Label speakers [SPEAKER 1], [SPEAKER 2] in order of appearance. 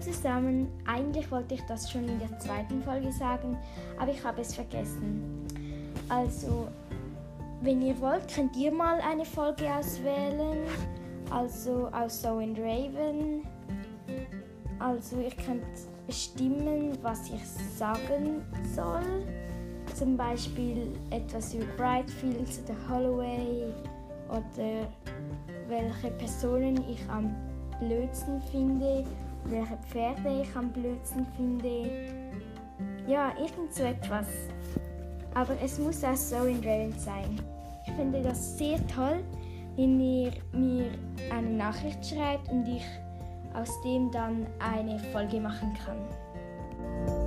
[SPEAKER 1] zusammen. Eigentlich wollte ich das schon in der zweiten Folge sagen, aber ich habe es vergessen. Also, wenn ihr wollt, könnt ihr mal eine Folge auswählen. Also aus So and Raven. Also, ihr könnt bestimmen, was ich sagen soll. Zum Beispiel etwas über Brightfields oder Holloway oder welche Personen ich am blödsten finde, welche Pferde ich am blödsten finde. Ja, irgend so etwas. Aber es muss auch so in Raven sein. Ich finde das sehr toll, wenn ihr mir eine Nachricht schreibt und ich aus dem dann eine Folge machen kann.